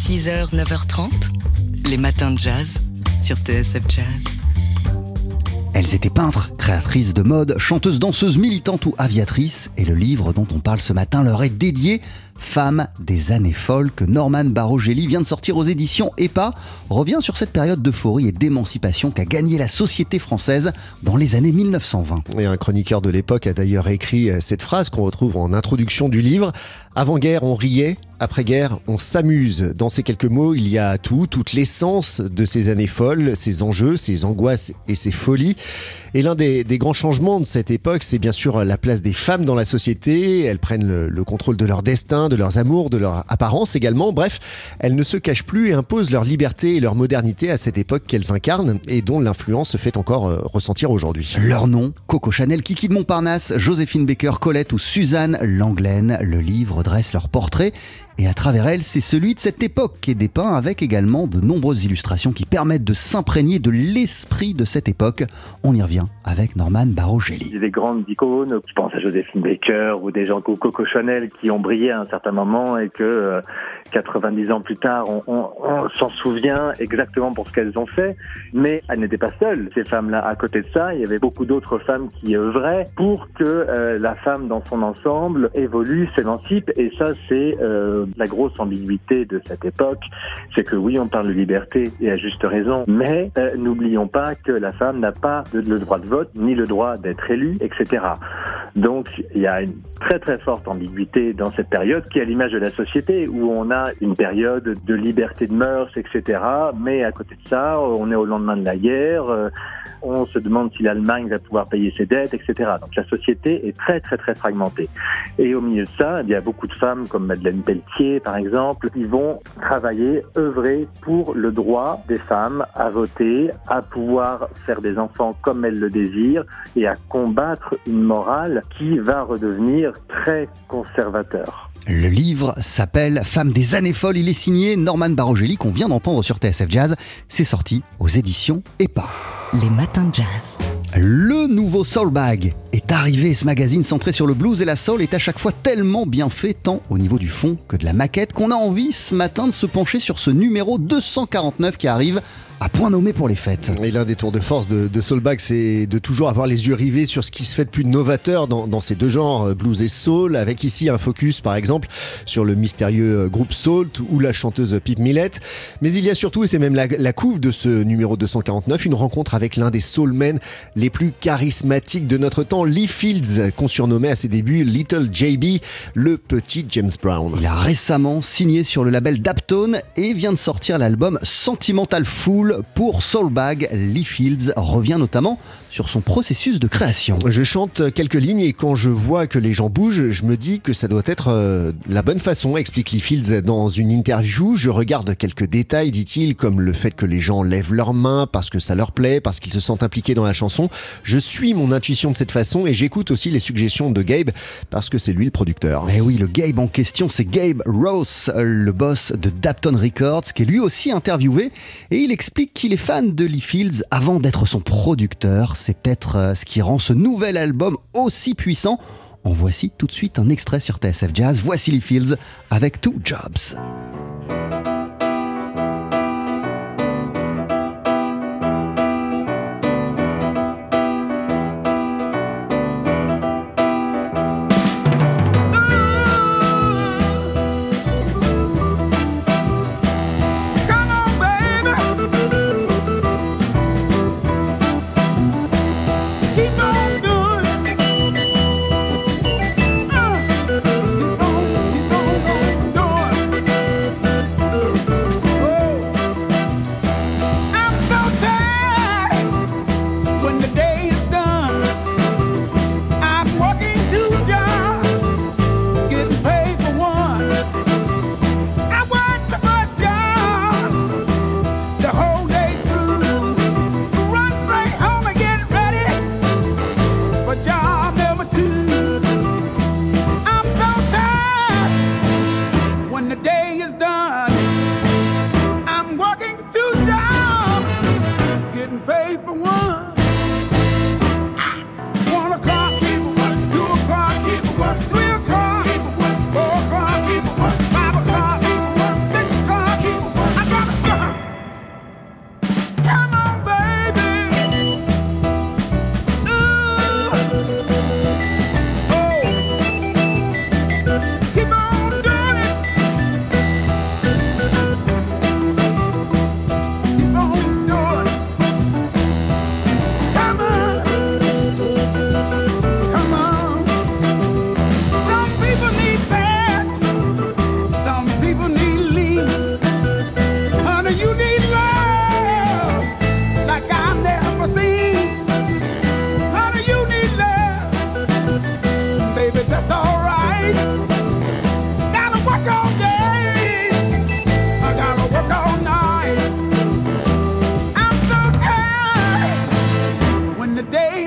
6h, 9h30, les matins de jazz sur TSF Jazz. Elles étaient peintres, créatrices de mode, chanteuses, danseuses, militantes ou aviatrices, et le livre dont on parle ce matin leur est dédié. Femmes des années folles que Norman Barogelli vient de sortir aux éditions EPA revient sur cette période d'euphorie et d'émancipation qu'a gagné la société française dans les années 1920. Et un chroniqueur de l'époque a d'ailleurs écrit euh, cette phrase qu'on retrouve en introduction du livre. Avant-guerre, on riait, après-guerre, on s'amuse. Dans ces quelques mots, il y a tout, toute l'essence de ces années folles, ces enjeux, ces angoisses et ces folies. Et l'un des, grands changements de cette époque, c'est bien sûr la place des femmes dans la société. Elles prennent le, le, contrôle de leur destin, de leurs amours, de leur apparence également. Bref, elles ne se cachent plus et imposent leur liberté et leur modernité à cette époque qu'elles incarnent et dont l'influence se fait encore euh, ressentir aujourd'hui. Leur nom, Coco Chanel, Kiki de Montparnasse, Joséphine Baker, Colette ou Suzanne Langlaine, le livre dresse leur portrait et à travers elle, c'est celui de cette époque qui est dépeint avec également de nombreuses illustrations qui permettent de s'imprégner de l'esprit de cette époque. On y revient avec Norman Barogelli. Des grandes icônes, je pense à Joséphine Baker ou des gens comme Coco Chanel qui ont brillé à un certain moment et que 90 euh, ans plus tard, on, s'en souvient exactement pour ce qu'elles ont fait. Mais elles n'étaient pas seules, ces femmes-là. À côté de ça, il y avait beaucoup d'autres femmes qui œuvraient pour que euh, la femme dans son ensemble évolue, s'émancipe. Et ça, c'est euh, la grosse ambiguïté de cette époque, c'est que oui, on parle de liberté et à juste raison, mais euh, n'oublions pas que la femme n'a pas le droit de vote ni le droit d'être élue, etc. Donc il y a une très très forte ambiguïté dans cette période qui est à l'image de la société où on a une période de liberté de mœurs, etc. Mais à côté de ça, on est au lendemain de la guerre. Euh, on se demande si l'Allemagne va pouvoir payer ses dettes, etc. Donc la société est très très très fragmentée. Et au milieu de ça, il y a beaucoup de femmes comme Madeleine Pelletier, par exemple, qui vont travailler, œuvrer pour le droit des femmes à voter, à pouvoir faire des enfants comme elles le désirent et à combattre une morale qui va redevenir très conservateur. Le livre s'appelle Femmes des années folles. Il est signé Norman Barogelli qu'on vient d'entendre sur TSF Jazz. C'est sorti aux éditions EPA. Les matins de jazz. Le nouveau Soul Bag est arrivé. Ce magazine centré sur le blues et la soul est à chaque fois tellement bien fait, tant au niveau du fond que de la maquette, qu'on a envie ce matin de se pencher sur ce numéro 249 qui arrive à point nommé pour les fêtes. Et l'un des tours de force de, de Soulbag, c'est de toujours avoir les yeux rivés sur ce qui se fait de plus novateur dans, ces deux genres, euh, blues et soul, avec ici un focus par exemple sur le mystérieux euh, groupe Salt ou la chanteuse Pip Millette. Mais il y a surtout, et c'est même la, la, couve de ce numéro 249, une rencontre avec l'un des soulmen les plus charismatiques de notre temps, Lee Fields, qu'on surnommait à ses débuts Little JB, le petit James Brown. Il a récemment signé sur le label Daptone et vient de sortir l'album Sentimental Fool pour Soulbag, Lee Fields revient notamment sur son processus de création. Je chante quelques lignes et quand je vois que les gens bougent, je me dis que ça doit être euh, la bonne façon, explique Lee Fields dans une interview. Je regarde quelques détails, dit-il, comme le fait que les gens lèvent leurs mains parce que ça leur plaît, parce qu'ils se sentent impliqués dans la chanson. Je suis mon intuition de cette façon et j'écoute aussi les suggestions de Gabe parce que c'est lui le producteur. Et eh oui, le Gabe en question, c'est Gabe Rose, le boss de Dapton Records, qui est lui aussi interviewé et il explique qu'il est fan de Lee Fields avant d'être son producteur. C'est peut-être euh, ce qui rend ce nouvel album aussi puissant. En voici tout de suite un extrait sur TSF Jazz. Voici Lee Fields avec Two Jobs. couldn't pay for one. day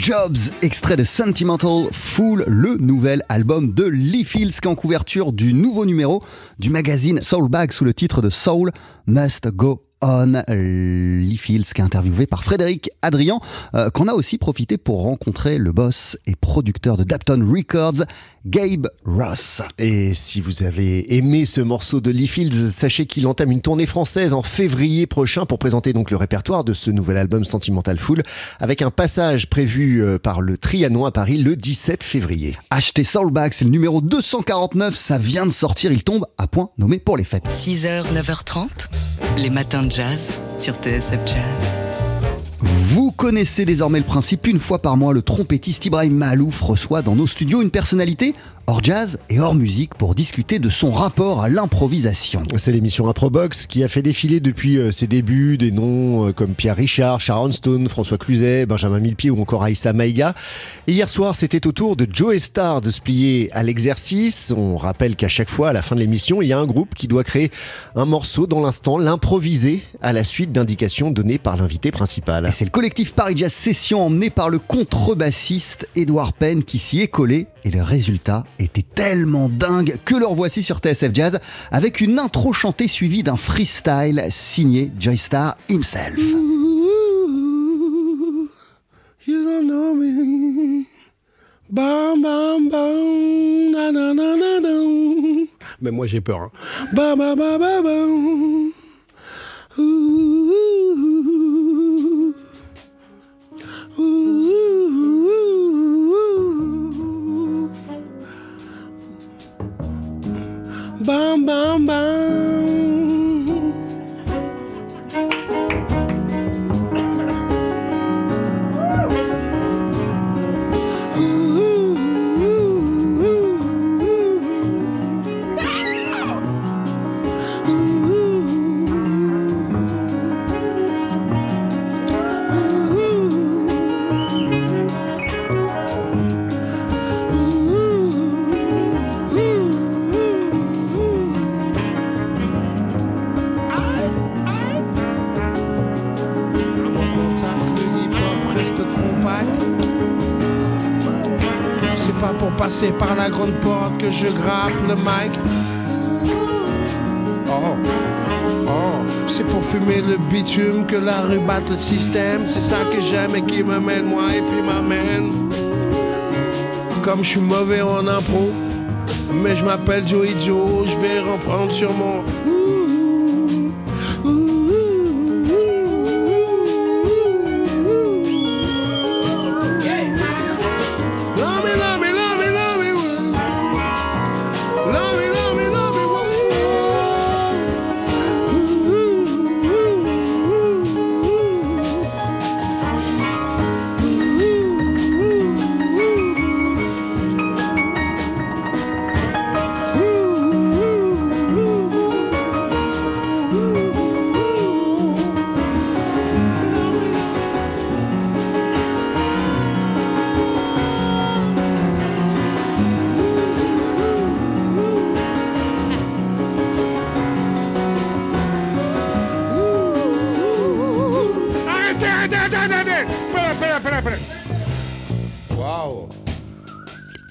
Jobs, extrait de Sentimental Fool, le nouvel album de Lee Fields qui est en couverture du nouveau numéro du magazine Soulbag sous le titre de Soul Must Go on Lee Fields, qui est interviewé par Frédéric Adrian, euh, qu'on a aussi profité pour rencontrer le boss et producteur de Dapton Records, Gabe Ross. Et si vous avez aimé ce morceau de Lee Fields, sachez qu'il entame une tournée française en février prochain pour présenter donc le répertoire de ce nouvel album Sentimental Fool, avec un passage prévu euh, par le Trianon à Paris le 17 février. Achetez Soulback, c'est le numéro 249, ça vient de sortir, il tombe à point nommé pour les fêtes. 6h, 9h30, les matins de jazz sur TSF Jazz. Vous connaissez désormais le principe, une fois par mois, le trompettiste Ibrahim Malouf reçoit dans nos studios une personnalité hors jazz et hors musique pour discuter de son rapport à l'improvisation. C'est l'émission Improbox qui a fait défiler depuis euh, ses débuts des noms euh, comme Pierre Richard, Sharon Stone, François Cluzet, Benjamin Millepied ou encore Aïssa Maïga. Et hier soir, c'était au tour de Joe Star de se plier à l'exercice. On rappelle qu'à chaque fois, à la fin de l'émission, il y a un groupe qui doit créer un morceau dans l'instant, l'improviser à la suite d'indications données par l'invité principal. Et c'est le collectif Paris Jazz Session emmené par le contrebassiste Edouard Penn qui s'y est collé et le résultat était tellement dingue que leur voici sur TSF Jazz avec une intro chantée suivie d'un freestyle signé Joystar himself. You don't know me. Bam, bam, bam, na, na, na, na, na. Mais moi j'ai peur. Hein. Bam, bam, bam, C'est par la grande porte que je grappe le mic. Oh, oh, c'est pour fumer le bitume que la rue batte le système. C'est ça que j'aime et qui me mène moi et puis m'amène. Comme je suis mauvais en impro, mais je m'appelle Joey Joe, je vais reprendre sur mon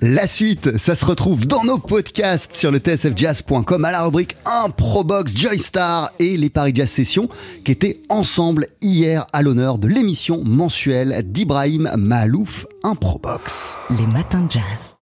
La suite, ça se retrouve dans nos podcasts sur le tsfjazz.com à la rubrique Improbox Joystar et les Paris Jazz Sessions qui étaient ensemble hier à l'honneur de l'émission mensuelle d'Ibrahim Malouf Improbox. Les matins de jazz.